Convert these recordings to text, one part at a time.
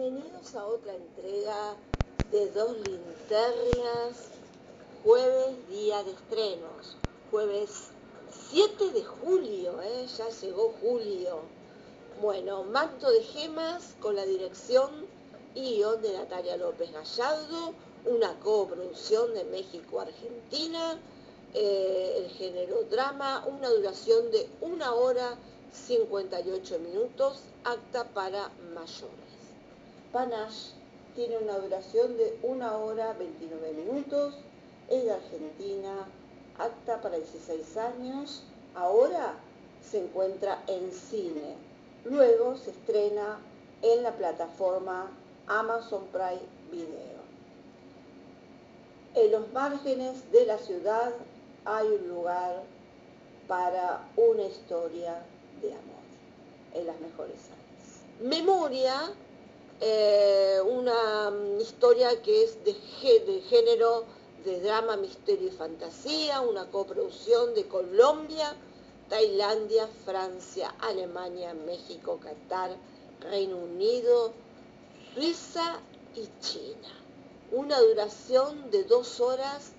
Bienvenidos a otra entrega de Dos Linternas, jueves día de estrenos, jueves 7 de julio, ¿eh? ya llegó julio. Bueno, Manto de Gemas con la dirección y guion de Natalia López Gallardo, una coproducción de México-Argentina, eh, el género drama, una duración de una hora 58 minutos, acta para mayores. Panache tiene una duración de 1 hora 29 minutos, es de Argentina, acta para 16 años, ahora se encuentra en cine, luego se estrena en la plataforma Amazon Prime Video. En los márgenes de la ciudad hay un lugar para una historia de amor, en las mejores años. Memoria eh, una mm, historia que es de, género de drama, misterio y fantasía, una coproducción de Colombia, Tailandia, Francia, Alemania, México, Qatar, Reino Unido, Suiza y China. Una duración de 2 horas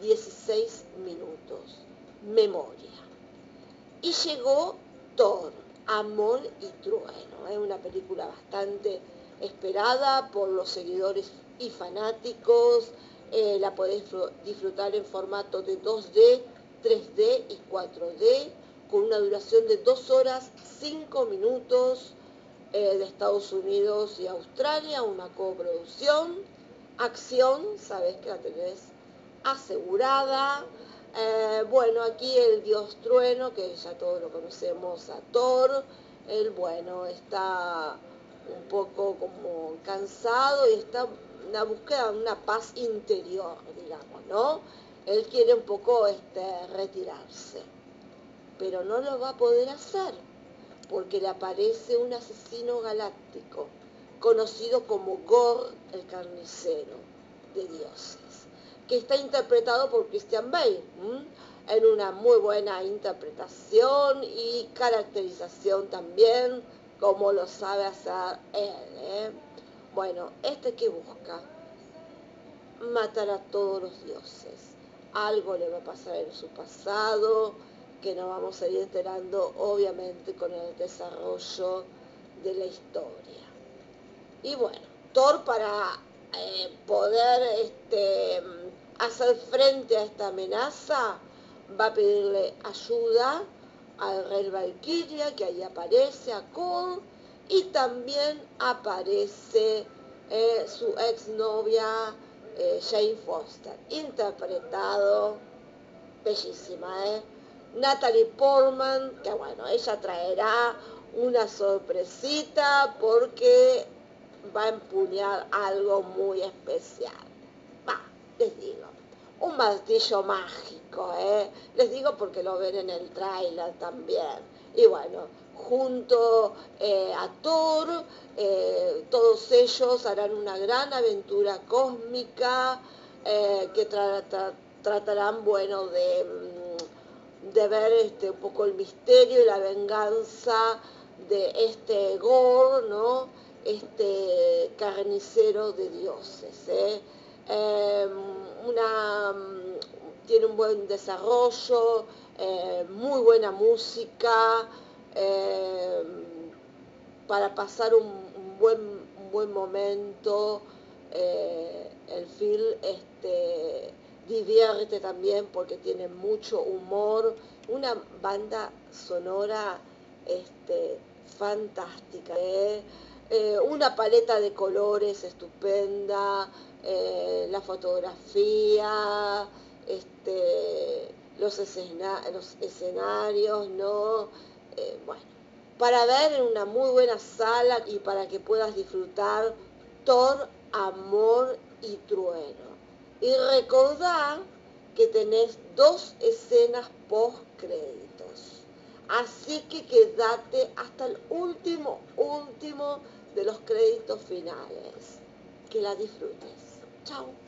16 minutos. Memoria. Y llegó Thor, Amor y Trueno. Es una película bastante esperada por los seguidores y fanáticos. Eh, la podés disfrutar en formato de 2D, 3D y 4D, con una duración de 2 horas 5 minutos eh, de Estados Unidos y Australia, una coproducción. Acción, sabes que la tenés asegurada. Eh, bueno, aquí el dios trueno, que ya todos lo conocemos a Thor, el bueno está un poco como cansado y está una búsqueda de una paz interior, digamos, ¿no? Él quiere un poco este, retirarse, pero no lo va a poder hacer porque le aparece un asesino galáctico conocido como Gor el carnicero de dioses, que está interpretado por Christian Bale, en una muy buena interpretación y caracterización también como lo sabe hacer él. ¿eh? Bueno, este que busca matar a todos los dioses. Algo le va a pasar en su pasado, que nos vamos a ir enterando obviamente con el desarrollo de la historia. Y bueno, Thor para eh, poder este, hacer frente a esta amenaza va a pedirle ayuda al rey Valkyria, que ahí aparece, a Cole, y también aparece eh, su exnovia eh, Jane Foster, interpretado, bellísima, ¿eh? Natalie Portman, que bueno, ella traerá una sorpresita porque va a empuñar algo muy especial. Va, les digo un martillo mágico, ¿eh? Les digo porque lo ven en el tráiler también. Y bueno, junto eh, a Thor, eh, todos ellos harán una gran aventura cósmica que tratarán, bueno, de, mm, de ver este, un poco el misterio y la venganza de este Gor, ¿no? Este carnicero de dioses, Em, una, mm, tiene un buen desarrollo, eh, muy buena música, em, para pasar un, buen, buen momento. Eh, el film este, divierte también porque tiene mucho humor, una banda sonora este, fantástica, ¿eh? Una paleta de colores estupenda, eh, la fotografía, este, los, los escenarios, ¿no? Eh, bueno, para ver en una muy buena sala y para que puedas disfrutar Thor, Amor y Trueno. Y recordar que tenés dos escenas post créditos. Así que quédate hasta el último, último de los créditos finales. Que la disfrutes. Chao.